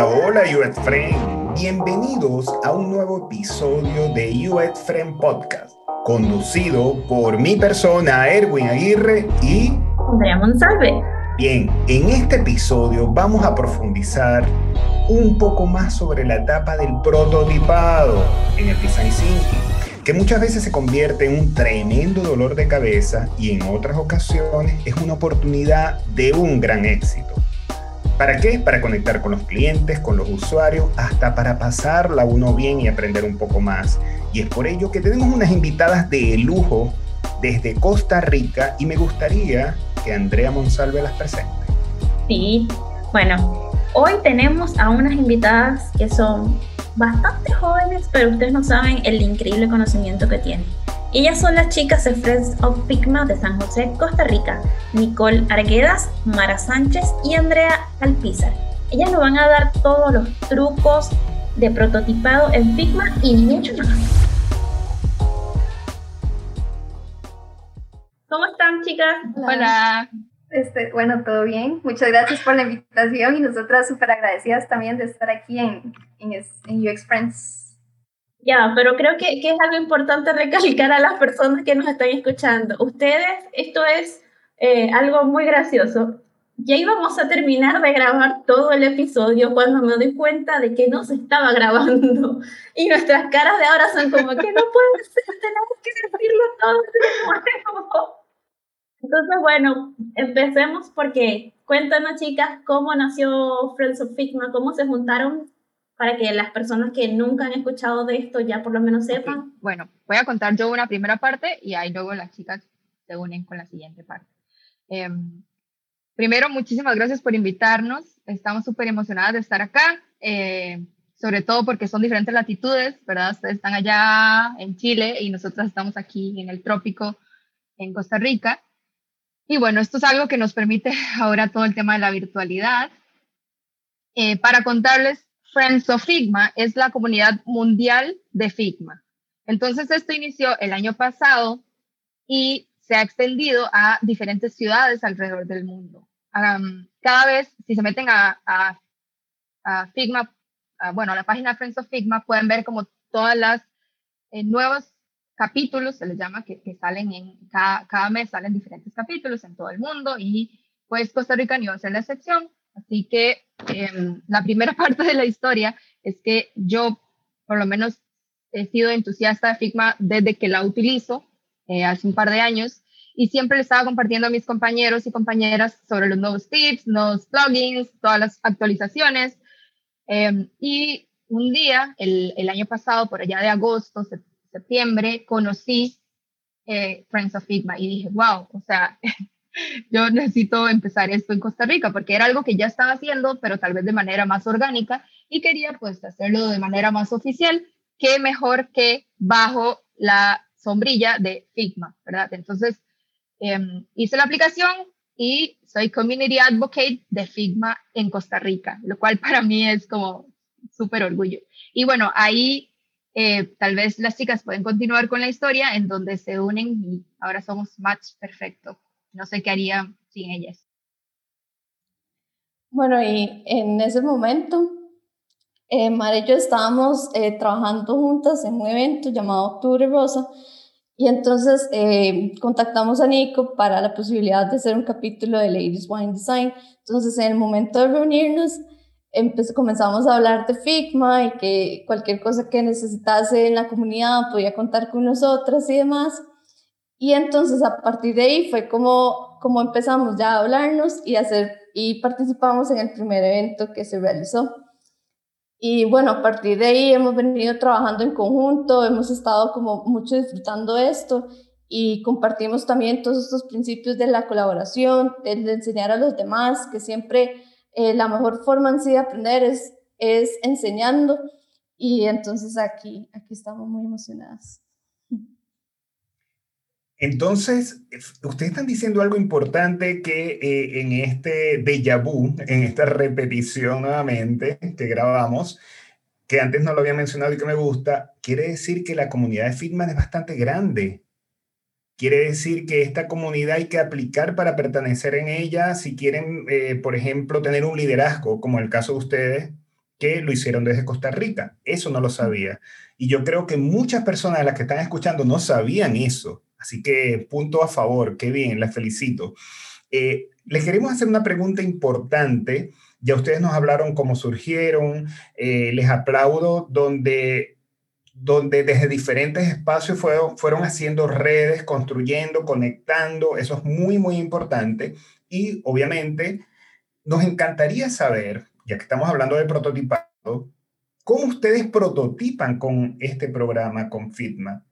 Hola, hola Friend. Bienvenidos a un nuevo episodio de UX Friend Podcast, conducido por mi persona, Erwin Aguirre y Andrea Monsalve. Bien, en este episodio vamos a profundizar un poco más sobre la etapa del prototipado en el design thinking, que muchas veces se convierte en un tremendo dolor de cabeza y en otras ocasiones es una oportunidad de un gran éxito. ¿Para qué? Para conectar con los clientes, con los usuarios, hasta para pasarla uno bien y aprender un poco más. Y es por ello que tenemos unas invitadas de lujo desde Costa Rica y me gustaría que Andrea Monsalve las presente. Sí, bueno, hoy tenemos a unas invitadas que son bastante jóvenes, pero ustedes no saben el increíble conocimiento que tienen. Ellas son las chicas de Friends of Figma de San José, Costa Rica, Nicole Arguedas, Mara Sánchez y Andrea Alpizar. Ellas nos van a dar todos los trucos de prototipado en Figma y mucho más. ¿Cómo están, chicas? Hola. Este, bueno, todo bien. Muchas gracias por la invitación y nosotras súper agradecidas también de estar aquí en, en, en UX Friends. Ya, pero creo que, que, es algo importante recalcar a las personas que nos están escuchando. Ustedes, esto es eh, algo muy gracioso. Ya íbamos a terminar de grabar todo el episodio cuando me doy cuenta de que no se estaba grabando. Y nuestras caras de ahora son como que no puede ser, tenemos que decirlo todo. Entonces, bueno, empecemos porque cuéntanos, chicas, cómo nació Friends of Figma, cómo se juntaron para que las personas que nunca han escuchado de esto ya por lo menos sepan? Bueno, voy a contar yo una primera parte y ahí luego las chicas se unen con la siguiente parte. Em, primero, muchísimas gracias por invitarnos. Estamos súper emocionadas de estar acá, eh, sobre todo porque son diferentes latitudes, ¿verdad? Ustedes están allá en Chile y nosotros estamos aquí en el trópico, en Costa Rica. Y bueno, esto es algo que nos permite ahora todo el tema de la virtualidad. Eh, para contarles Friends of Figma es la comunidad mundial de Figma. Entonces, esto inició el año pasado y se ha extendido a diferentes ciudades alrededor del mundo. cada vez, si se meten a, Figma, bueno, a la página Friends of Figma, pueden ver como todas las eh, nuevos capítulos, se les llama, que, salen en cada, cada, mes, salen diferentes capítulos en todo el mundo y pues Costa Rica no va a ser la excepción. Así que em, la primera parte de la historia es que yo, por lo menos, he sido entusiasta de Figma desde que la utilizo, eh, hace un par de años, y siempre le estaba compartiendo a mis compañeros y compañeras sobre los nuevos tips, nuevos plugins, todas las actualizaciones. Em, y un día, el, el, año pasado, por allá de agosto, septiembre, conocí eh, Friends of Figma y dije, wow, o sea, yo necesito empezar esto en Costa Rica, porque era algo que ya estaba haciendo, pero tal vez de manera más orgánica, y quería pues hacerlo de manera más oficial, que mejor que bajo la sombrilla de Figma, ¿verdad? Entonces, em, hice la aplicación y soy Community Advocate de Figma en Costa Rica, lo cual para mí es como súper orgullo. Y bueno, ahí eh, tal vez las chicas pueden continuar con la historia en donde se unen y ahora somos match perfecto no sé qué haría sin ellas. Bueno, y en ese momento, eh, Mara y yo estábamos eh, trabajando juntas en un evento llamado Octubre Rosa, y entonces eh, contactamos a Nico para la posibilidad de hacer un capítulo de Ladies Wine Design. Entonces, en el momento de reunirnos, comenzamos a hablar de Figma y que cualquier cosa que necesitase en la comunidad podía contar con nosotras y demás. Y entonces a partir de ahí fue como, como empezamos ya a hablarnos y, hacer, y participamos en el primer evento que se realizó. Y bueno, a partir de ahí hemos venido trabajando en conjunto, hemos estado como mucho disfrutando esto y compartimos también todos estos principios de la colaboración, de, enseñar a los demás, que siempre eh, la mejor forma en sí de aprender es, es enseñando. Y entonces aquí, aquí estamos muy emocionadas. Entonces, ustedes están diciendo algo importante que eh, en este déjà vu, en esta repetición nuevamente que grabamos, que antes no lo había mencionado y que me gusta, quiere decir que la comunidad de Figma es bastante grande. Quiere decir que esta comunidad hay que aplicar para pertenecer en ella si quieren, eh, por ejemplo, tener un liderazgo, como el caso de ustedes, que lo hicieron desde Costa Rica. Eso no lo sabía. Y yo creo que muchas personas de las que están escuchando no sabían eso. Así que punto a favor, qué bien, las felicito. Eh, les queremos hacer una pregunta importante. Ya ustedes nos hablaron cómo surgieron, eh, les aplaudo donde donde desde diferentes espacios fueron, fueron haciendo redes, construyendo, conectando, eso es muy, muy importante. Y obviamente nos encantaría saber, ya que estamos hablando de prototipado, ¿cómo ustedes prototipan con este programa, con Fitma?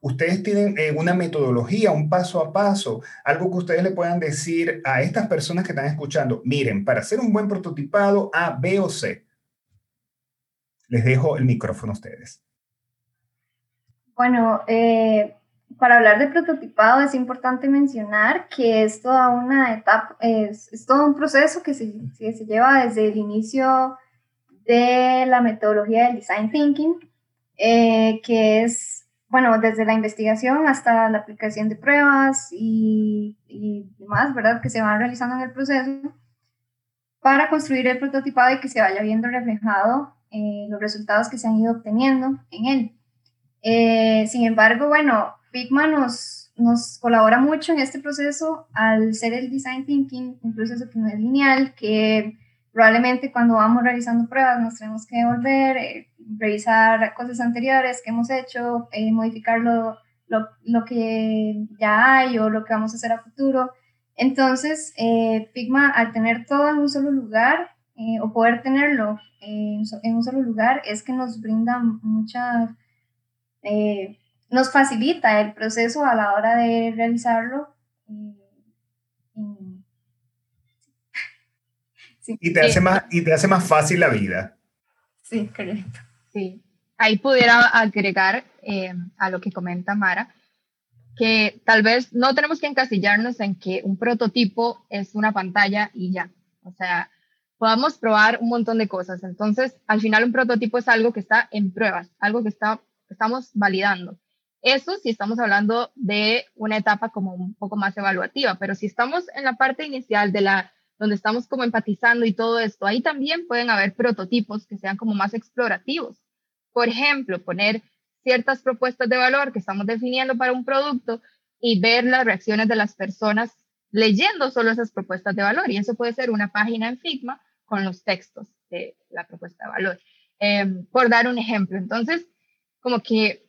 Ustedes tienen eh, una metodología, un paso a paso, algo que ustedes le puedan decir a estas personas que están escuchando, miren, para hacer un buen prototipado A, B o C. Les dejo el micrófono a ustedes. Bueno, eh, para hablar de prototipado es importante mencionar que es toda una etapa, es, todo un proceso que se, se, lleva desde el inicio de la metodología del design thinking, eh, que es, bueno, desde la investigación hasta la aplicación de pruebas y, y demás, ¿verdad? Que se van realizando en el proceso para construir el prototipado y que se vaya viendo reflejado eh, los resultados que se han ido obteniendo en él. Eh, sin embargo, bueno, Figma nos, nos colabora mucho en este proceso al ser el design thinking, un proceso que no es lineal, que probablemente cuando vamos realizando pruebas nos tenemos que volver, eh, revisar cosas anteriores que hemos hecho, eh, modificar lo, lo, lo, que ya hay o lo que vamos a hacer a futuro. Entonces, Figma, al tener todo en un solo lugar, o poder tenerlo en, en un solo lugar, es que nos brinda mucha eh, nos facilita el proceso a la hora de realizarlo. Y, te hace más, y te hace más fácil la vida. Sí, correcto. Sí, ahí pudiera agregar eh, a lo que comenta Mara, que tal vez no tenemos que encasillarnos en que un prototipo es una pantalla y ya. O sea, podamos probar un montón de cosas. Entonces, al final un prototipo es algo que está en pruebas, algo que está estamos validando. Eso si estamos hablando de una etapa como un poco más evaluativa, pero si estamos en la parte inicial de la donde estamos como empatizando y todo esto, ahí también pueden haber prototipos que sean como más explorativos. Por ejemplo, poner ciertas propuestas de valor que estamos definiendo para un producto y ver las reacciones de las personas leyendo solo esas propuestas de valor. Y eso puede ser una página en Figma con los textos de la propuesta de valor. Em, por dar un ejemplo. Entonces, como que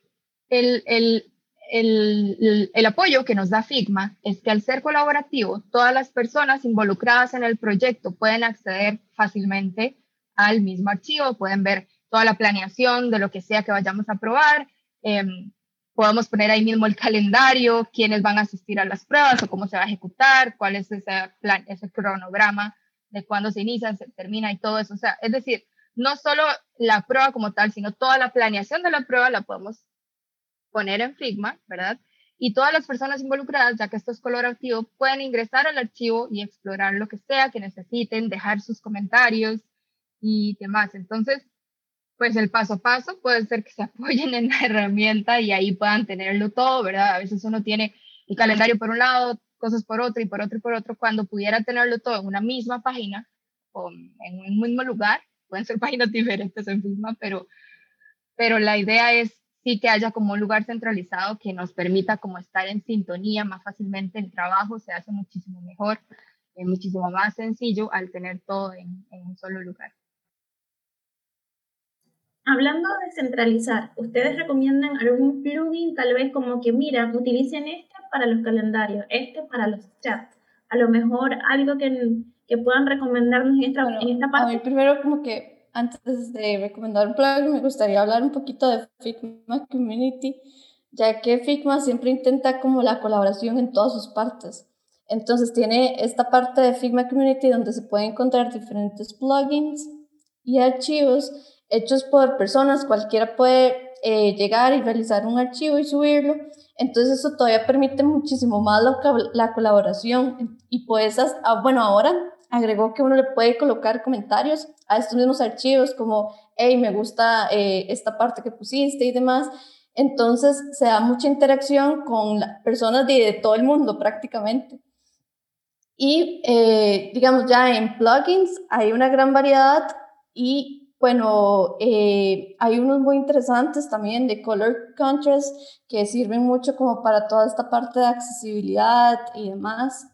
el, el, el, el, apoyo que nos da Figma es que al ser colaborativo, todas las personas involucradas en el proyecto pueden acceder fácilmente al mismo archivo, pueden ver toda la planeación de lo que sea que vayamos a probar, em, podemos poner ahí mismo el calendario, quiénes van a asistir a las pruebas o cómo se va a ejecutar, cuál es ese, plan, ese cronograma de cuándo se inicia, se termina y todo eso. O sea, es decir, no solo la prueba como tal, sino toda la planeación de la prueba la podemos poner en Figma, ¿verdad? Y todas las personas involucradas, ya que esto es colaborativo, pueden ingresar al archivo y explorar lo que sea que necesiten, dejar sus comentarios y demás. Entonces, pues el paso a paso puede ser que se apoyen en la herramienta y ahí puedan tenerlo todo, ¿verdad? A veces uno tiene el calendario por un lado, cosas por otro y por otro y por otro, cuando pudiera tenerlo todo en una misma página o en un mismo lugar, pueden ser páginas diferentes en Figma, pero, pero la idea es sí que haya como un lugar centralizado que nos permita como estar en sintonía más fácilmente, el trabajo se hace muchísimo mejor, es muchísimo más sencillo al tener todo en, en un solo lugar. Hablando de centralizar, ¿ustedes recomiendan algún plugin tal vez como que, mira, utilicen este para los calendarios, este para los chats? A lo mejor algo que, que puedan recomendarnos en esta, en esta parte? A mí primero como que antes de recomendar un plugin me gustaría hablar un poquito de Figma Community, ya que Figma siempre intenta como la colaboración en todas sus partes. Entonces tiene esta parte de Figma Community donde se pueden encontrar diferentes plugins y archivos hechos por personas, cualquiera puede eh, llegar y realizar un archivo y subirlo. Entonces eso todavía permite muchísimo más la, la colaboración y pues, ah, bueno, ahora agregó que uno le puede colocar comentarios a estos mismos archivos como, hey, me gusta eh, esta parte que pusiste y demás. Entonces se da mucha interacción con personas de, todo el mundo prácticamente. Y eh, digamos ya en plugins hay una gran variedad y bueno, eh, hay unos muy interesantes también de color contrast que sirven mucho como para toda esta parte de accesibilidad y demás.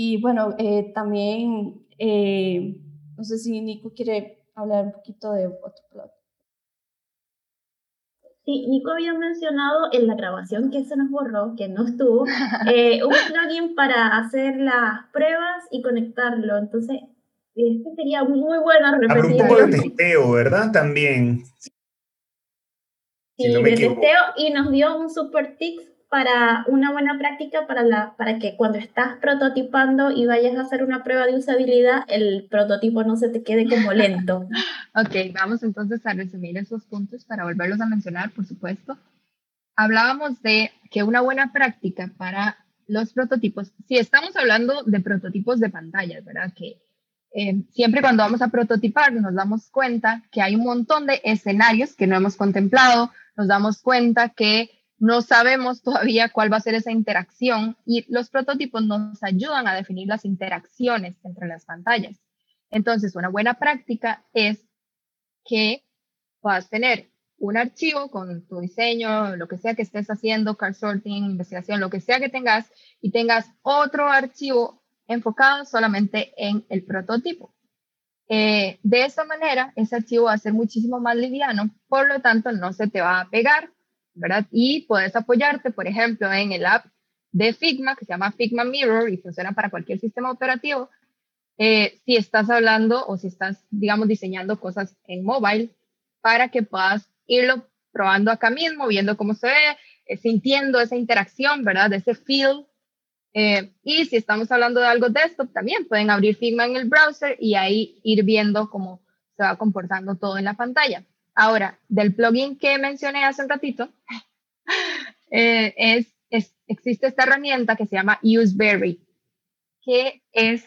Y bueno, eh, también, eh, no sé si Nico quiere hablar un poquito de otro. Sí, Nico había mencionado en la grabación que se nos borró, que no estuvo, un plugin para hacer las pruebas y conectarlo. Entonces, este sería muy bueno repetir. un poco de testeo, ¿verdad? También. Sí, de testeo y nos dio un super tip para una buena práctica para, la, para que cuando estás prototipando y vayas a hacer una prueba de usabilidad, el prototipo no se te quede como lento. ok, vamos entonces a resumir esos puntos para volverlos a mencionar, por supuesto. Hablábamos de que una buena práctica para los prototipos, si estamos hablando de prototipos de pantallas, ¿verdad? Que eh, siempre cuando vamos a prototipar nos damos cuenta que hay un montón de escenarios que no hemos contemplado, nos damos cuenta que no sabemos todavía cuál va a ser esa interacción y los prototipos nos ayudan a definir las interacciones entre las pantallas. Entonces, una buena práctica es que puedas tener un archivo con tu diseño, lo que sea que estés haciendo, card sorting, investigación, lo que sea que tengas, y tengas otro archivo enfocado solamente en el prototipo. Eh, de esa manera, ese archivo va a ser muchísimo más liviano, por lo tanto, no se te va a pegar, Y puedes apoyarte, por ejemplo, en el app de Figma, que se llama Figma Mirror y funciona para cualquier sistema operativo. Eh, si estás hablando o si estás, digamos, diseñando cosas en mobile, para que puedas irlo probando acá mismo, viendo cómo se ve, eh, sintiendo esa interacción, ¿verdad? Ese feel eh, y si estamos hablando de algo desktop, también pueden abrir Figma en el browser y ahí ir viendo cómo se va comportando todo en la pantalla. Ahora, del plugin que mencioné hace un ratito, eh, es, existe esta herramienta que se llama UseBerry, que es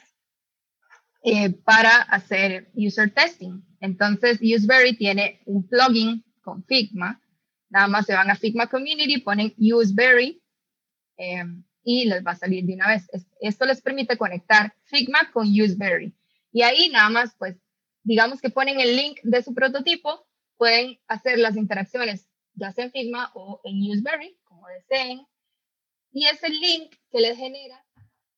eh, para hacer user testing. Entonces, UseBerry tiene un plugin con Figma. Nada más se van a Figma Community, ponen UseBerry y les va a salir de una vez. Esto les permite conectar Figma con Useberry. Y ahí nada más, pues, digamos que ponen el link de su prototipo, pueden hacer las interacciones ya sea en Figma o en Useberry, como deseen. Y ese link que les genera,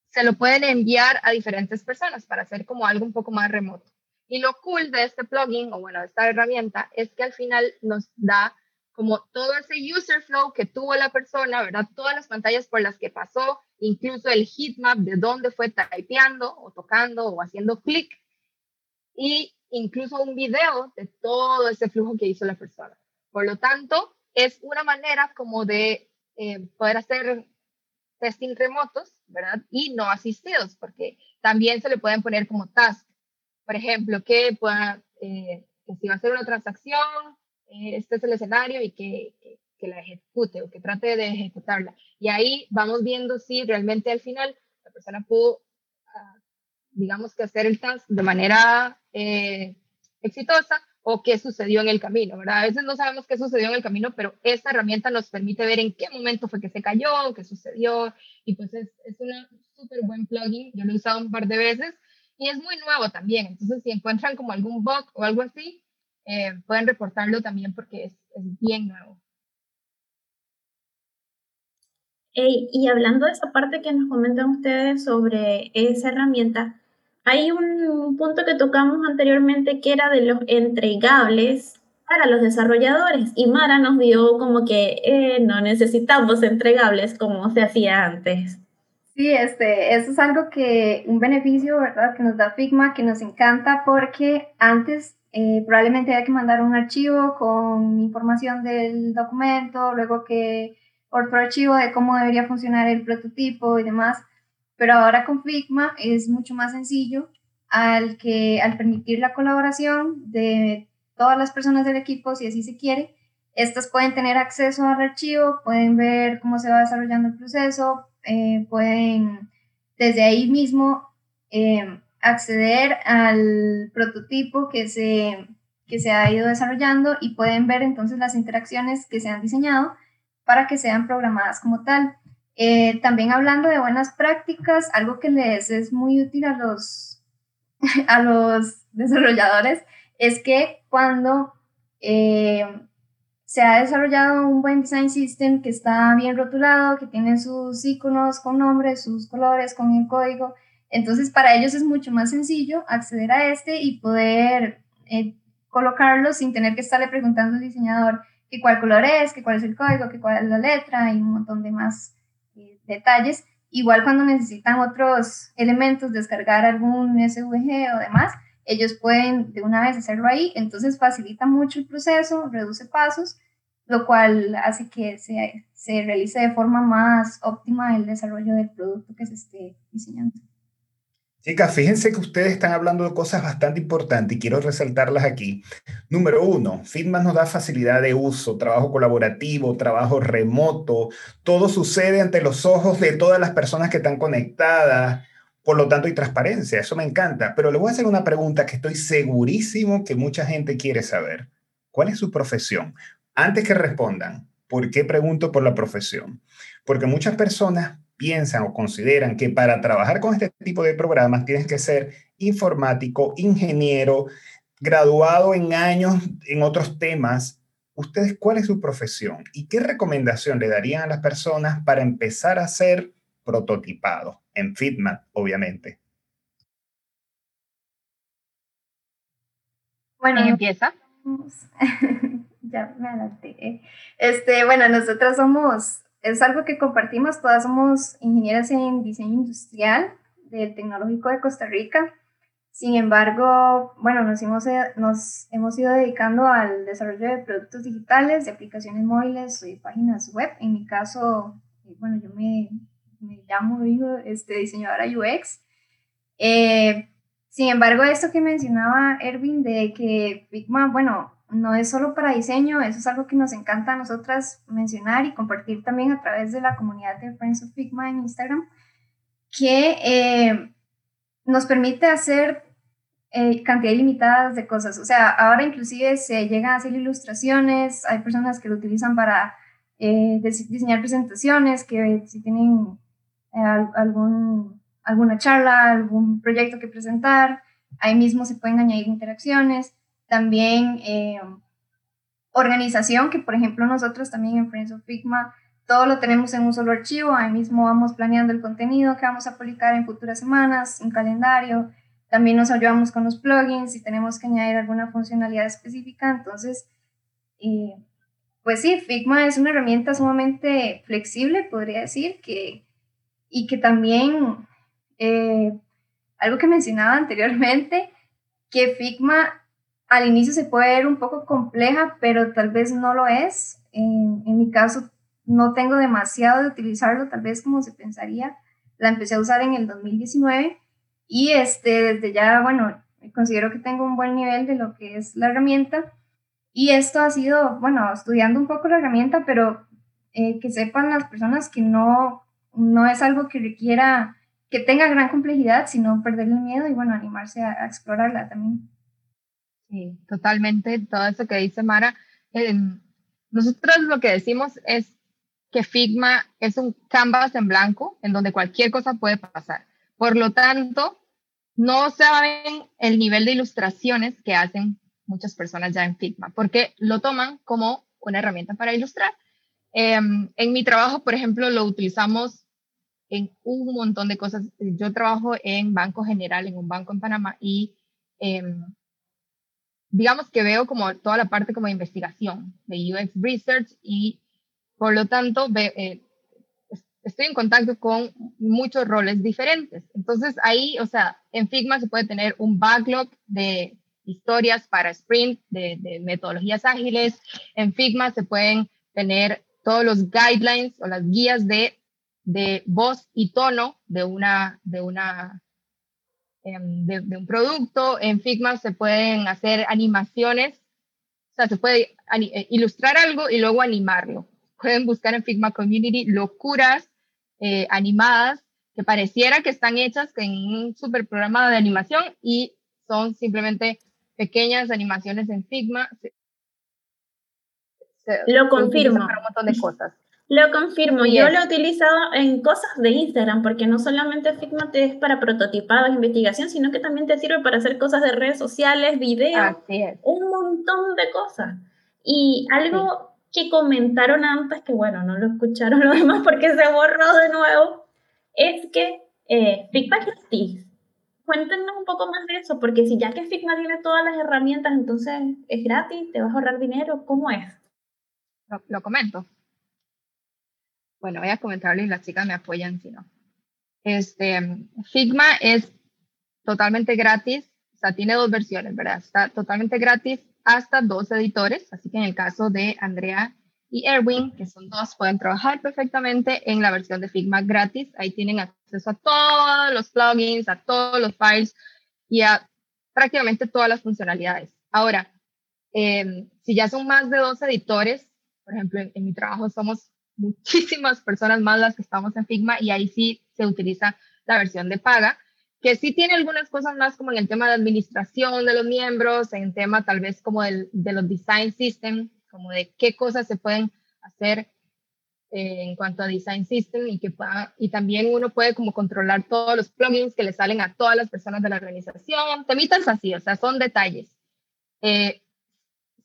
se lo pueden enviar a diferentes personas para hacer como algo un poco más remoto. Y lo cool de este plugin, o bueno, de esta herramienta, es que al final nos da como todo ese user flow que tuvo la persona, ¿verdad? Todas las pantallas por las que pasó, incluso el heatmap de dónde fue typeando o tocando o haciendo clic y incluso un video de todo ese flujo que hizo la persona. Por lo tanto, es una manera como de eh, poder hacer testing remotos, ¿verdad? Y no asistidos, porque también se le pueden poner como task. Por ejemplo, que eh, si va a hacer una transacción, eh, este es el escenario y que, que, la ejecute o que trate de ejecutarla. Y ahí vamos viendo si realmente al final la persona pudo, ah, digamos que hacer el task de manera eh, exitosa o qué sucedió en el camino, ¿verdad? A veces no sabemos qué sucedió en el camino, pero esta herramienta nos permite ver en qué momento fue que se cayó, qué sucedió, y pues es, es un súper buen plugin, yo lo he usado un par de veces, y es muy nuevo también, entonces si encuentran como algún bug o algo así, eh, pueden reportarlo también porque es, bien nuevo. y hablando de esa parte que nos comentan ustedes sobre esa herramienta, hay un punto que tocamos anteriormente que era de los entregables para los desarrolladores y Mara nos dio como que eh, no necesitamos entregables como se hacía antes. Sí, este, eso es algo que, un beneficio, ¿verdad? Que nos da Figma, que nos encanta porque antes eh, probablemente hay que mandar un archivo con información del documento, luego que otro archivo de cómo debería funcionar el prototipo y demás. Pero ahora con Figma es mucho más sencillo al, que, al permitir la colaboración de todas las personas del equipo, si así se quiere. Estas pueden tener acceso al archivo, pueden ver cómo se va desarrollando el proceso, eh, pueden desde ahí mismo eh, acceder al prototipo que se, que se ha ido desarrollando y pueden ver entonces las interacciones que se han diseñado para que sean programadas como tal. Eh, también hablando de buenas prácticas, algo que les es muy útil a los, a los desarrolladores es que cuando eh, se ha desarrollado un buen design system que está bien rotulado, que tiene sus iconos con nombres, sus colores, con el código, entonces para ellos es mucho más sencillo acceder a este y poder eh, colocarlo sin tener que estarle preguntando al diseñador que cuál color es, que cuál es el código, que cuál es la letra y un montón de más detalles. Igual cuando necesitan otros elementos, descargar algún SVG o demás, ellos pueden de una vez hacerlo ahí, entonces facilita mucho el proceso, reduce pasos, lo cual hace que se, se realice de forma más óptima el desarrollo del producto que se esté diseñando. Chicas, fíjense que ustedes están hablando de cosas bastante importantes y quiero resaltarlas aquí. Número uno, Fitma nos da facilidad de uso, trabajo colaborativo, trabajo remoto, todo sucede ante los ojos de todas las personas que están conectadas, por lo tanto hay transparencia, eso me encanta. Pero le voy a hacer una pregunta que estoy segurísimo que mucha gente quiere saber. ¿Cuál es su profesión? Antes que respondan, ¿por qué pregunto por la profesión? Porque muchas personas piensan o consideran que para trabajar con este tipo de programas tienes que ser informático, ingeniero, graduado en años en otros temas. ¿Ustedes cuál es su profesión y qué recomendación le darían a las personas para empezar a ser prototipado en Fitmat, obviamente? Bueno, empieza? ya me adelanté. Este, bueno, nosotros somos es algo que compartimos, todas somos ingenieras en diseño industrial del Tecnológico de Costa Rica. Sin embargo, bueno, nos hemos, nos hemos ido dedicando al desarrollo de productos digitales, de aplicaciones móviles y páginas web. En mi caso, eh, bueno, yo me, me llamo digo, este, diseñadora UX. Eh, sin embargo, esto que mencionaba Erwin de que Figma, bueno, no es solo para diseño, eso es algo que nos encanta a nosotras mencionar y compartir también a través de la comunidad de Friends of Figma en Instagram, que eh, nos permite hacer eh, cantidad ilimitada de cosas. O sea, ahora inclusive se llegan a hacer ilustraciones, hay personas que lo utilizan para eh, diseñar presentaciones, que si tienen algún, alguna charla, algún proyecto que presentar, ahí mismo se pueden añadir interacciones también eh, organización, que por ejemplo nosotros también en Friends of Figma todo lo tenemos en un solo archivo, ahí mismo vamos planeando el contenido que vamos a publicar en futuras semanas, un calendario, también nos ayudamos con los plugins si tenemos que añadir alguna funcionalidad específica, entonces, eh, pues sí, Figma es una herramienta sumamente flexible, podría decir, que, y que también, eh, algo que mencionaba anteriormente, que Figma al inicio se puede ver un poco compleja, pero tal vez no lo es. En, mi caso, no tengo demasiado de utilizarlo, tal vez como se pensaría. La empecé a usar en el 2019 y este, desde ya, bueno, considero que tengo un buen nivel de lo que es la herramienta. Y esto ha sido, bueno, estudiando un poco la herramienta, pero eh, que sepan las personas que no, no es algo que requiera, que tenga gran complejidad, sino perder el miedo y, bueno, animarse a explorarla también. Totalmente, todo eso que dice Mara. nosotros lo que decimos es que Figma es un canvas en blanco en donde cualquier cosa puede pasar. Por lo tanto, no saben el nivel de ilustraciones que hacen muchas personas ya en Figma, porque lo toman como una herramienta para ilustrar. Em, en mi trabajo, por ejemplo, lo utilizamos en un montón de cosas. Yo trabajo en Banco General, en un banco en Panamá, y em, digamos que veo como toda la parte como de investigación, de UX Research y por lo tanto eh, estoy en contacto con muchos roles diferentes. Entonces ahí, o sea, en Figma se puede tener un backlog de historias para sprint, de, de metodologías ágiles. En Figma se pueden tener todos los guidelines o las guías de, de voz y tono de una, de una Em, de, un producto. En Figma se pueden hacer animaciones, o sea, se puede eh, ilustrar algo y luego animarlo. Pueden buscar en Figma Community locuras eh, animadas que pareciera que están hechas en un super programa de animación y son simplemente pequeñas animaciones en Figma. Lo confirmo. un montón de cosas. Lo confirmo, yo lo he utilizado en cosas de Instagram, porque no solamente Figma te es para prototipados, investigación, sino que también te sirve para hacer cosas de redes sociales, videos, un montón de cosas. Y algo que comentaron antes, que bueno, no lo escucharon los demás porque se borró de nuevo, es que eh, Figma es gratis. Cuéntenos un poco más de eso, porque si ya que Figma tiene todas las herramientas, entonces es gratis, te vas a ahorrar dinero, ¿cómo es? Lo, comento. Bueno, voy a comentarlo y las chicas me apoyan si no. Este, Figma es totalmente gratis, o sea, tiene dos versiones, ¿verdad? Está totalmente gratis hasta dos editores, así que en el caso de Andrea y Erwin, que son dos, pueden trabajar perfectamente en la versión de Figma gratis. Ahí tienen acceso a todos los plugins, a todos los files y a prácticamente todas las funcionalidades. Ahora, em, si ya son más de dos editores, por ejemplo, en, en mi trabajo somos muchísimas personas más las que estamos en Figma y ahí sí se utiliza la versión de paga que sí tiene algunas cosas más como en el tema de administración de los miembros, en tema tal vez como del, de los design system, como de qué cosas se pueden hacer eh, en cuanto a design system y que pueda, y también uno puede como controlar todos los plugins que le salen a todas las personas de la organización, temitas así, o sea, son detalles. Eh,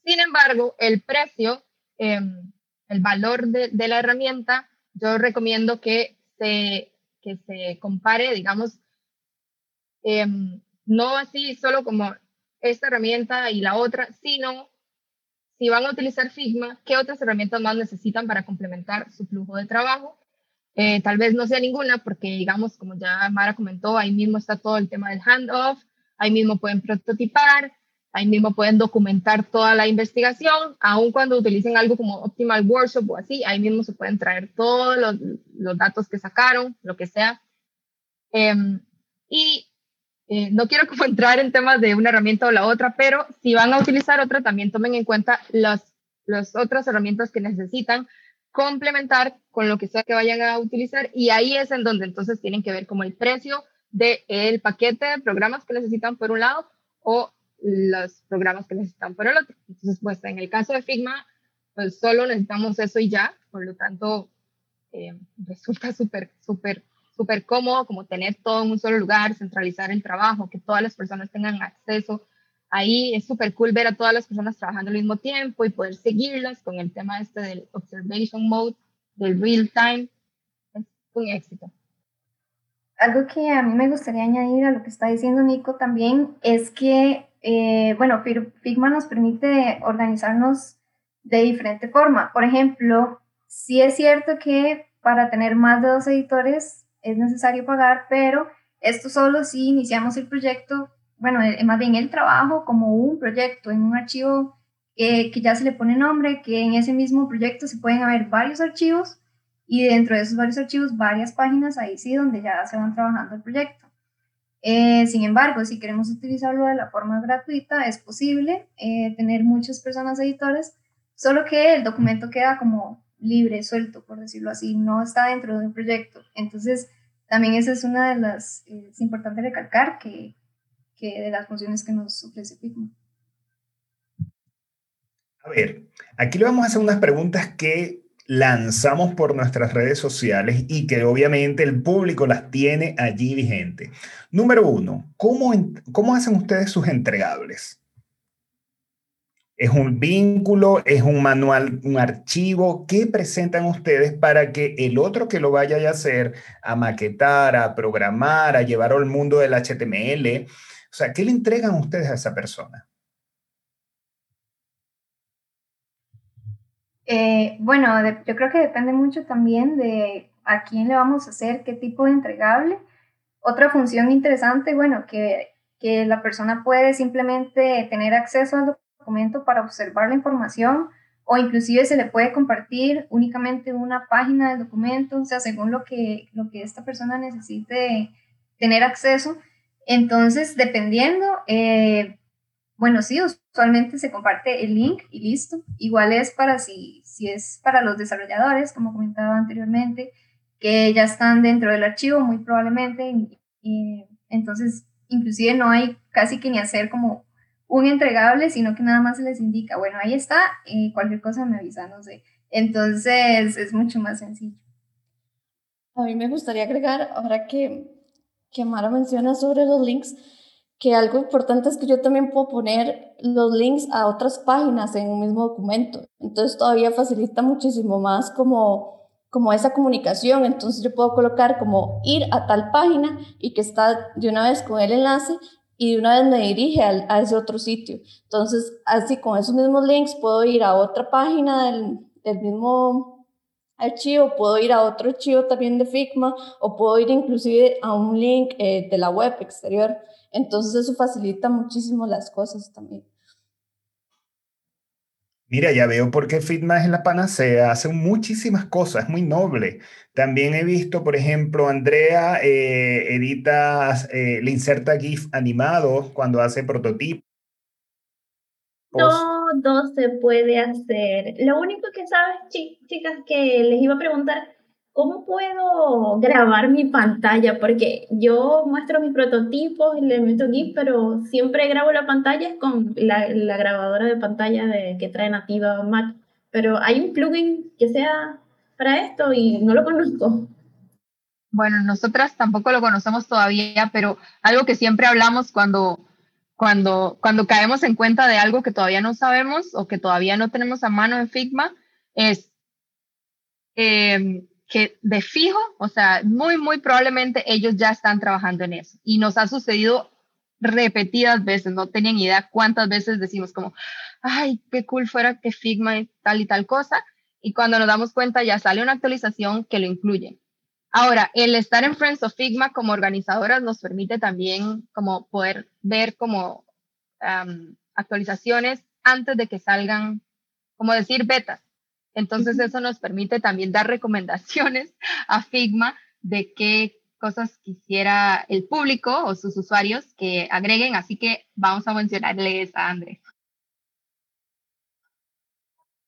sin embargo, el precio, em, el valor de, la herramienta, yo recomiendo que se, que se compare, digamos, Em, no así solo como esta herramienta y la otra, sino si van a utilizar Figma, ¿qué otras herramientas más necesitan para complementar su flujo de trabajo? Eh, tal vez no sea ninguna, porque digamos, como ya Mara comentó, ahí mismo está todo el tema del handoff, ahí mismo pueden prototipar, ahí mismo pueden documentar toda la investigación, aun cuando utilicen algo como Optimal Workshop o así, ahí mismo se pueden traer todos los, datos que sacaron, lo que sea. Eh, y eh, no quiero como entrar en temas de una herramienta o la otra, pero si van a utilizar otra, también tomen en cuenta las, las otras herramientas que necesitan complementar con lo que sea que vayan a utilizar y ahí es en donde entonces tienen que ver como el precio del paquete de programas que necesitan por un lado o los programas que necesitan por el otro. Entonces, pues en el caso de Figma, pues solo necesitamos eso y ya, por lo tanto, eh, resulta súper, súper súper cómodo como tener todo en un solo lugar, centralizar el trabajo, que todas las personas tengan acceso. Ahí es súper cool ver a todas las personas trabajando al mismo tiempo y poder seguirlas con el tema este del observation mode, del real time. Es un éxito. Algo que a mí me gustaría añadir a lo que está diciendo Nico también es que, eh, bueno, Figma nos permite organizarnos de diferente forma. Por ejemplo, sí es cierto que para tener más de dos editores es necesario pagar, pero esto solo si iniciamos el proyecto, bueno, eh, más bien el trabajo como un proyecto en un archivo que ya se le pone nombre, que en ese mismo proyecto se pueden haber varios archivos y dentro de esos varios archivos varias páginas, ahí sí, donde ya se van trabajando el proyecto. Eh, sin embargo, si queremos utilizarlo de la forma gratuita, es posible eh, tener muchas personas editores, solo que el documento queda como libre, suelto, por decirlo así, no está dentro de un proyecto. Entonces, también esa es una de las, eh, es importante recalcar que, que de las funciones que nos ofrece Figma. A ver, aquí le vamos a hacer unas preguntas que lanzamos por nuestras redes sociales y que obviamente el público las tiene allí vigente. Número uno, ¿cómo, cómo hacen ustedes sus entregables? ¿Es un vínculo? ¿Es un manual, un archivo? ¿Qué presentan ustedes para que el otro que lo vaya a hacer, a maquetar, a programar, a llevar al mundo del HTML, o sea, ¿qué le entregan ustedes a esa persona? Eh, bueno, yo creo que depende mucho también de a quién le vamos a hacer, qué tipo de entregable. Otra función interesante, bueno, que, la persona puede simplemente tener acceso a para observar la información o inclusive se le puede compartir únicamente una página del documento, o sea, según lo que, lo que esta persona necesite tener acceso. Entonces, dependiendo, eh, bueno, sí, usualmente se comparte el link y listo. Igual es para si, si es para los desarrolladores, como comentaba anteriormente, que ya están dentro del archivo muy probablemente. Entonces, inclusive no hay casi que ni hacer como un entregable, sino que nada más se les indica, bueno, ahí está, y cualquier cosa me avisa, no sé. Entonces es mucho más sencillo. A mí me gustaría agregar, ahora que, que Mara menciona sobre los links, que algo importante es que yo también puedo poner los links a otras páginas en un mismo documento. Entonces todavía facilita muchísimo más como, como esa comunicación. Entonces yo puedo colocar como ir a tal página y que está de una vez con el enlace y de una vez me dirige a, ese otro sitio. Entonces así con esos mismos links puedo ir a otra página del, del mismo archivo, puedo ir a otro archivo también de Figma o puedo ir inclusive a un link eh, de la web exterior. Entonces eso facilita muchísimo las cosas también. Mira, ya veo por qué Figma es la panacea, hace muchísimas cosas, es muy noble. También he visto, por ejemplo, Andrea eh, edita, eh, le inserta GIF animado cuando hace prototipos. Todo se puede hacer. Lo único que sabes, chicas, que les iba a preguntar, ¿cómo puedo grabar mi pantalla? Porque yo muestro mis prototipos le meto GIF, pero siempre grabo la pantalla con la, la grabadora de pantalla de, que trae nativa Mac. Pero hay un plugin que sea para esto y no lo conozco. Bueno, nosotras tampoco lo conocemos todavía, pero algo que siempre hablamos cuando, cuando, cuando caemos en cuenta de algo que todavía no sabemos o que todavía no tenemos a mano en Figma es eh, que de fijo, o sea, muy, muy probablemente ellos ya están trabajando en eso. Y nos ha sucedido repetidas veces, no tenían idea cuántas veces decimos como, ay, qué cool fuera que Figma es tal y tal cosa. Y cuando nos damos cuenta ya sale una actualización que lo incluye. Ahora, el estar en Friends of Figma como organizadoras nos permite también como poder ver como actualizaciones antes de que salgan, como decir, betas. Entonces eso nos permite también dar recomendaciones a Figma de qué cosas quisiera el público o sus usuarios que agreguen, así que vamos a mencionarles a Andrés.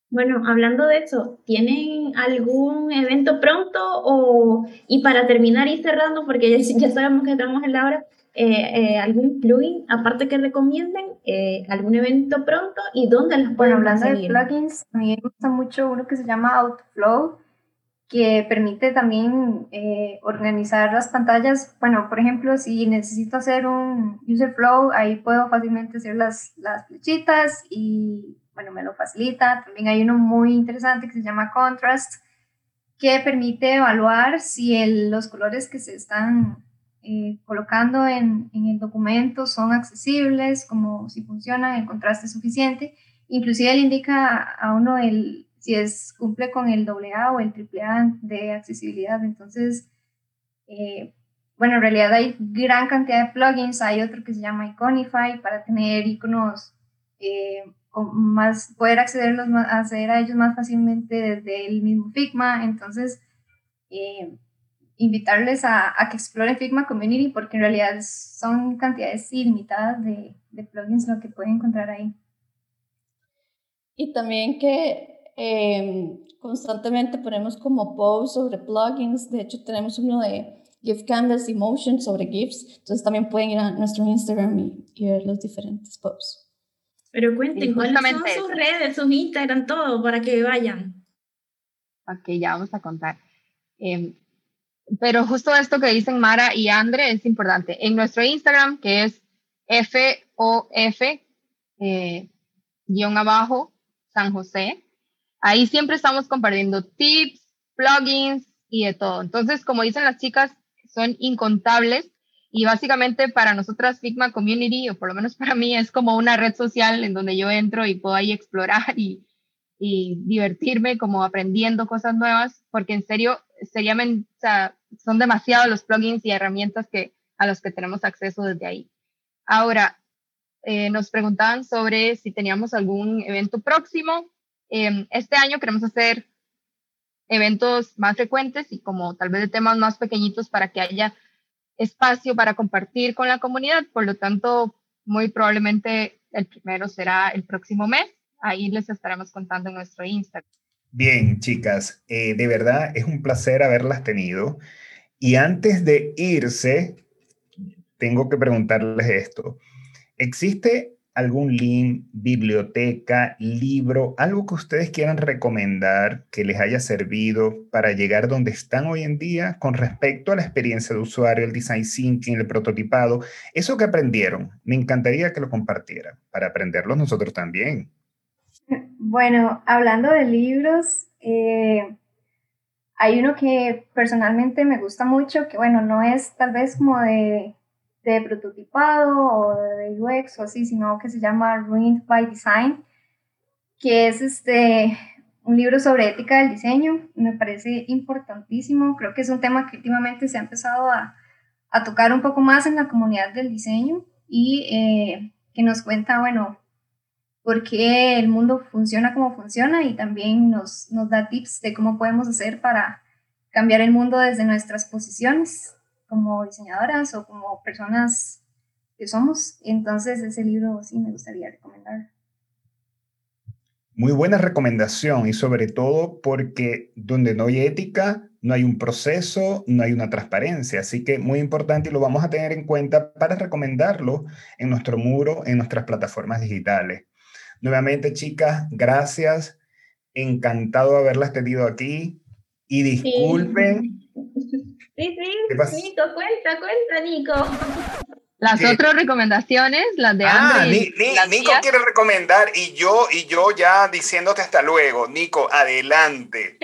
Bueno, hablando de eso, ¿tienen algún evento pronto? O, y para terminar y cerrando, porque ya, sabemos que estamos en la hora, eh, eh, algún plugin aparte que recomienden, eh, algún evento pronto y dónde los pueden Bueno, hablando de plugins, a mí me gusta mucho uno que se llama Outflow, que permite también organizar las pantallas. Bueno, por ejemplo, si necesito hacer un user flow, ahí puedo fácilmente hacer las, las flechitas y, bueno, me lo facilita. También hay uno muy interesante que se llama Contrast, que permite evaluar si el, los colores que se están eh, colocando en, en, el documento son accesibles, como si funcionan, el contraste es suficiente. Inclusive le indica a uno el, si es, cumple con el AA o el AAA de accesibilidad. Entonces, eh, bueno, en realidad hay gran cantidad de plugins. Hay otro que se llama Iconify para tener iconos, eh, más, poder accederlos, acceder a ellos más fácilmente desde el mismo Figma. Entonces, invitarles a, que exploren Figma Community porque en realidad son cantidades ilimitadas de, de plugins lo que pueden encontrar ahí. Y también que em, constantemente ponemos como posts sobre plugins. De hecho, tenemos uno de GIF Canvas Emotion sobre GIFs. Entonces también pueden ir a nuestro Instagram y, ver los diferentes posts. Pero cuenten, ¿cuáles son sus redes, sus Instagram, todo, para que vayan? Ok, ya vamos a contar. Eh, pero justo esto que dicen Mara y Andre es importante. En nuestro Instagram, que es FOF, eh, guion abajo, San José, ahí siempre estamos compartiendo tips, plugins y de todo. Entonces, como dicen las chicas, son incontables y básicamente para nosotras Figma Community, o por lo menos para mí, es como una red social en donde yo entro y puedo ahí explorar y, y divertirme como aprendiendo cosas nuevas, porque en serio, sea, son demasiados los plugins y herramientas que, a los que tenemos acceso desde ahí. Ahora, eh, nos preguntaban sobre si teníamos algún evento próximo. Em, este año queremos hacer eventos más frecuentes y como tal vez de temas más pequeñitos para que haya espacio para compartir con la comunidad. Por lo tanto, muy probablemente el primero será el próximo mes. Ahí les estaremos contando en nuestro Instagram. Bien, chicas, eh, de verdad es un placer haberlas tenido. Y antes de irse, tengo que preguntarles esto. ¿Existe algún link, biblioteca, libro, algo que ustedes quieran recomendar que les haya servido para llegar donde están hoy en día con respecto a la experiencia de usuario, el design thinking, el prototipado, eso que aprendieron, me encantaría que lo compartieran para aprenderlo nosotros también. Bueno, hablando de libros, eh, hay uno que personalmente me gusta mucho, que bueno, no es tal vez como de de prototipado o de UX o así, sino que se llama Ruined by Design, que es este, un libro sobre ética del diseño. Me parece importantísimo. Creo que es un tema que últimamente se ha empezado a, a tocar un poco más en la comunidad del diseño y eh, que nos cuenta, bueno, por qué el mundo funciona como funciona y también nos, nos da tips de cómo podemos hacer para cambiar el mundo desde nuestras posiciones como diseñadoras o como personas que somos. Entonces ese libro sí me gustaría recomendar. Muy buena recomendación y sobre todo porque donde no hay ética, no hay un proceso, no hay una transparencia. Así que muy importante y lo vamos a tener en cuenta para recomendarlo en nuestro muro, en nuestras plataformas digitales. Nuevamente, chicas, gracias. Encantado de haberlas tenido aquí. Y disculpen Sí, sí, Nico, cuenta, cuenta, Nico. Las otras recomendaciones, las de ah, Nico quiere recomendar y yo, y yo ya diciéndote hasta luego. Nico, adelante.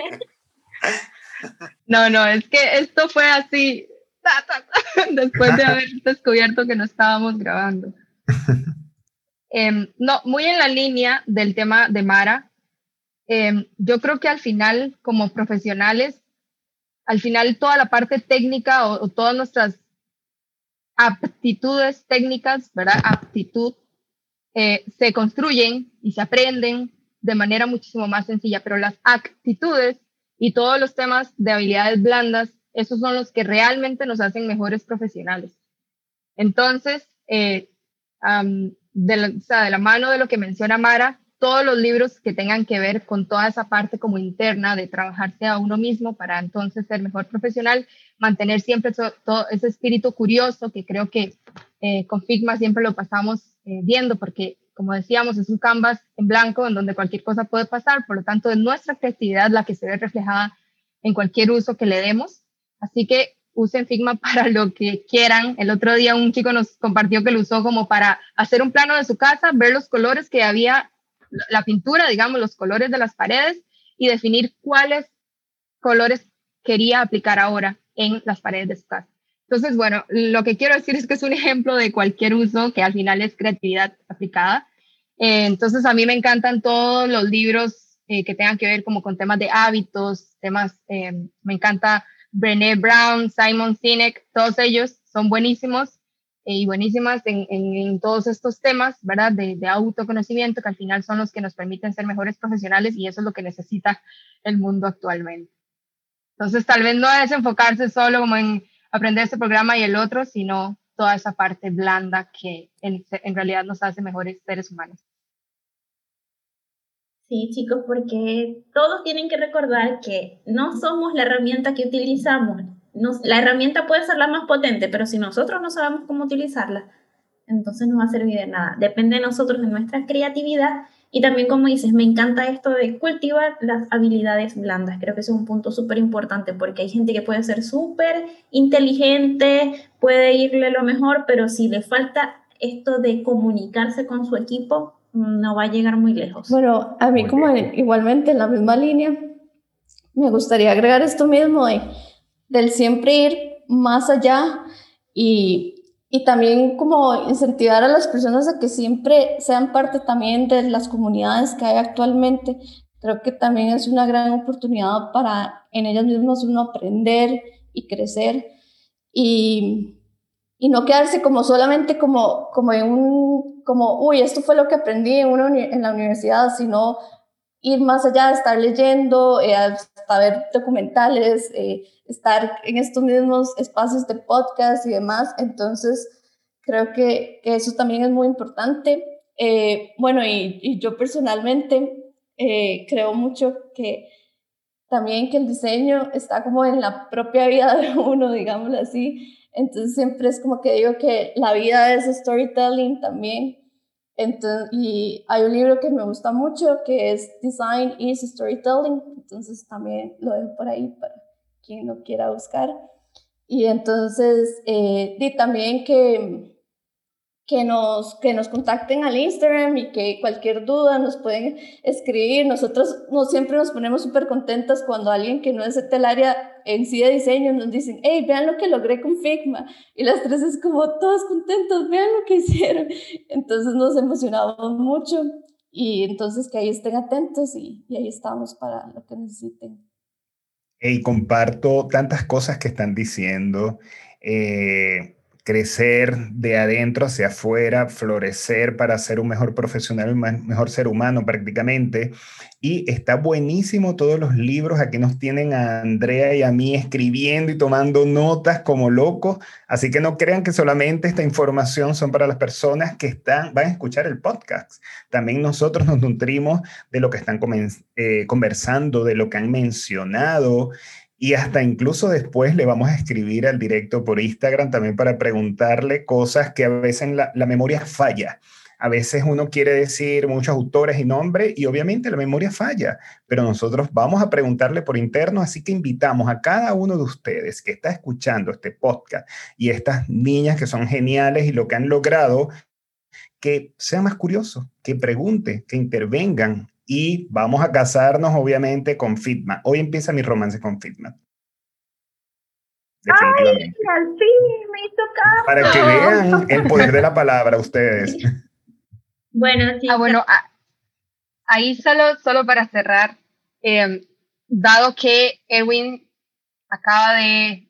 No, no, es que esto fue así, después de haber descubierto que no estábamos grabando. Em, no, muy en la línea del tema de Mara, em, yo creo que al final, como profesionales, al final toda la parte técnica o, todas nuestras aptitudes técnicas, ¿verdad? Aptitud, eh, se construyen y se aprenden de manera muchísimo más sencilla, pero las actitudes y todos los temas de habilidades blandas, esos son los que realmente nos hacen mejores profesionales. Entonces, eh, de, la, mano de lo que menciona Mara, todos los libros que tengan que ver con toda esa parte como interna de trabajarse a uno mismo para entonces ser mejor profesional, mantener siempre todo, ese espíritu curioso que creo que eh, con Figma siempre lo pasamos eh, viendo porque como decíamos es un canvas en blanco en donde cualquier cosa puede pasar, por lo tanto es nuestra creatividad la que se ve reflejada en cualquier uso que le demos. Así que usen Figma para lo que quieran. El otro día un chico nos compartió que lo usó como para hacer un plano de su casa, ver los colores que había la pintura, digamos, los colores de las paredes y definir cuáles colores quería aplicar ahora en las paredes de su casa. Entonces, bueno, lo que quiero decir es que es un ejemplo de cualquier uso que al final es creatividad aplicada. Eh, entonces, a mí me encantan todos los libros eh, que tengan que ver como con temas de hábitos, temas, eh, me encanta Brené Brown, Simon Sinek, todos ellos son buenísimos y buenísimas en, todos estos temas, ¿verdad? De, autoconocimiento, que al final son los que nos permiten ser mejores profesionales y eso es lo que necesita el mundo actualmente. Entonces, tal vez no es enfocarse solo como en aprender este programa y el otro, sino toda esa parte blanda que en realidad nos hace mejores seres humanos. Sí, chicos, porque todos tienen que recordar que no somos la herramienta que utilizamos, la herramienta puede ser la más potente, pero si nosotros no sabemos cómo utilizarla, entonces no va a servir de nada. Depende de nosotros, de nuestra creatividad y también, como dices, me encanta esto de cultivar las habilidades blandas. Creo que es un punto súper importante porque hay gente que puede ser súper inteligente, puede irle lo mejor, pero si le falta esto de comunicarse con su equipo, no va a llegar muy lejos. Bueno, a mí como igualmente en la misma línea, me gustaría agregar esto mismo de del siempre ir más allá y, y también como incentivar a las personas a que siempre sean parte también de las comunidades que hay actualmente. Creo que también es una gran oportunidad para en ellas mismas uno aprender y crecer y, y no quedarse como solamente como, como en un, como, uy, esto fue lo que aprendí en, la universidad, sino ir más allá, estar leyendo, eh, hasta ver documentales, eh, estar en estos mismos espacios de podcast y demás. Entonces, creo que, eso también es muy importante. Eh, bueno, y, y, yo personalmente creo mucho que también que el diseño está como en la propia vida de uno, digámoslo así. Entonces siempre es como que digo que la vida es storytelling también. Entonces, y hay un libro que me gusta mucho que es Design is Storytelling, entonces también lo dejo por ahí para quien lo quiera buscar. Y entonces, eh, y también que que nos, que nos contacten al Instagram y que cualquier duda nos pueden escribir. Nosotros no, siempre nos ponemos súper contentas cuando alguien que no es del área en sí de diseño nos dicen, hey, vean lo que logré con Figma. Y las tres es como, todos contentos, vean lo que hicieron. Entonces nos emocionamos mucho y entonces que ahí estén atentos y, y ahí estamos para lo que necesiten. Y comparto tantas cosas que están diciendo. Eh, crecer de adentro hacia afuera, florecer para ser un mejor profesional, un mejor ser humano prácticamente. Y está buenísimo todos los libros. Aquí nos tienen a Andrea y a mí escribiendo y tomando notas como locos. Así que no crean que solamente esta información son para las personas que están, van a escuchar el podcast. También nosotros nos nutrimos de lo que están eh, conversando, de lo que han mencionado y hasta incluso después le vamos a escribir al directo por Instagram también para preguntarle cosas que a veces la, memoria falla. A veces uno quiere decir muchos autores y nombres y obviamente la memoria falla, pero nosotros vamos a preguntarle por interno, así que invitamos a cada uno de ustedes que está escuchando este podcast y estas niñas que son geniales y lo que han logrado, que sea más curioso, que pregunte, que intervengan y vamos a casarnos obviamente con Fitma. Hoy empieza mi romance con Fitma. Ay, al fin me hizo caso. Para que vean el poder de la palabra ustedes. Bueno, sí. Ah, bueno, ah, ahí solo, solo para cerrar, em, dado que Erwin acaba de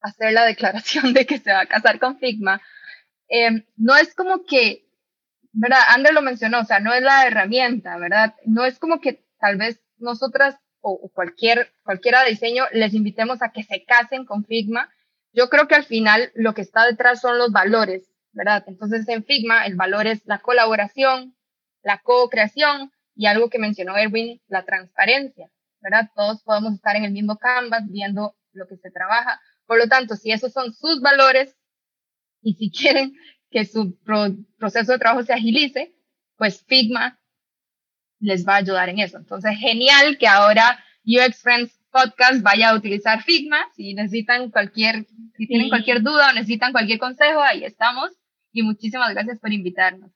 hacer la declaración de que se va a casar con Figma, em, no es como que ¿verdad? André lo mencionó, o sea, no es la herramienta, ¿verdad? No es como que tal vez nosotras o, cualquier, cualquiera de diseño les invitemos a que se casen con Figma. Yo creo que al final lo que está detrás son los valores, ¿verdad? Entonces en Figma el valor es la colaboración, la co-creación y algo que mencionó Erwin, la transparencia, ¿verdad? Todos podemos estar en el mismo canvas viendo lo que se trabaja. Por lo tanto, si esos son sus valores y si quieren que su proceso de trabajo se agilice, pues Figma les va a ayudar en eso. Entonces, genial que ahora UX Friends Podcast vaya a utilizar Figma. Si necesitan cualquier, si tienen cualquier duda o necesitan cualquier consejo, ahí estamos. Y muchísimas gracias por invitarnos.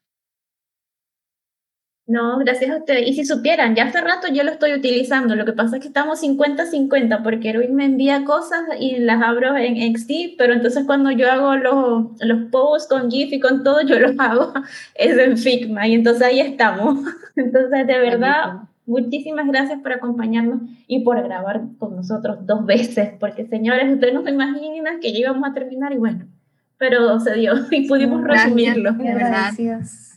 No, gracias a ustedes. Y si supieran, ya hace rato yo lo estoy utilizando. Lo que pasa es que estamos 50-50 porque Erwin me envía cosas y las abro en XD, pero entonces cuando yo hago los, los posts con GIF y con todo, yo los hago es en Figma y entonces ahí estamos. Entonces, de verdad, muchísimas gracias por acompañarnos y por grabar con nosotros dos veces, porque señores, ustedes no se imaginan que ya íbamos a terminar y bueno, pero se dio y pudimos resumirlo. Gracias.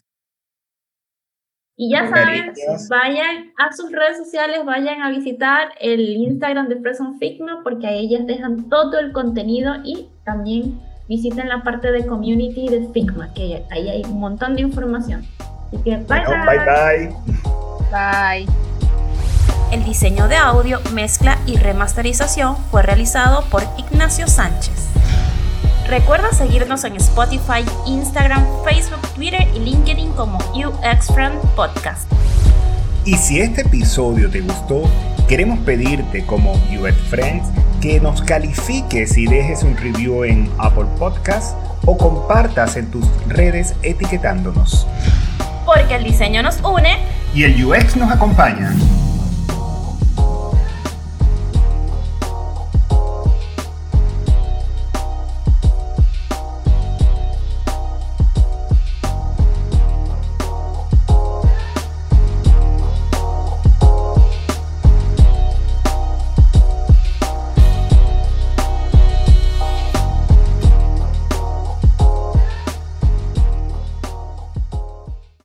Y ya saben, vayan a sus redes sociales, vayan a visitar el Instagram de Present Figma porque ahí ellas dejan todo el contenido y también visiten la parte de community de Figma, que ahí hay un montón de información. Así que bye bye. Bye bye. El diseño de audio, mezcla y remasterización fue realizado por Ignacio Sánchez. Recuerda seguirnos en Spotify, Instagram, Facebook, Twitter y LinkedIn como UX Friend Podcast. Y si este episodio te gustó, queremos pedirte como UX Friends que nos califiques y dejes un review en Apple Podcast o compartas en tus redes etiquetándonos. Porque el diseño nos une y el UX nos acompaña.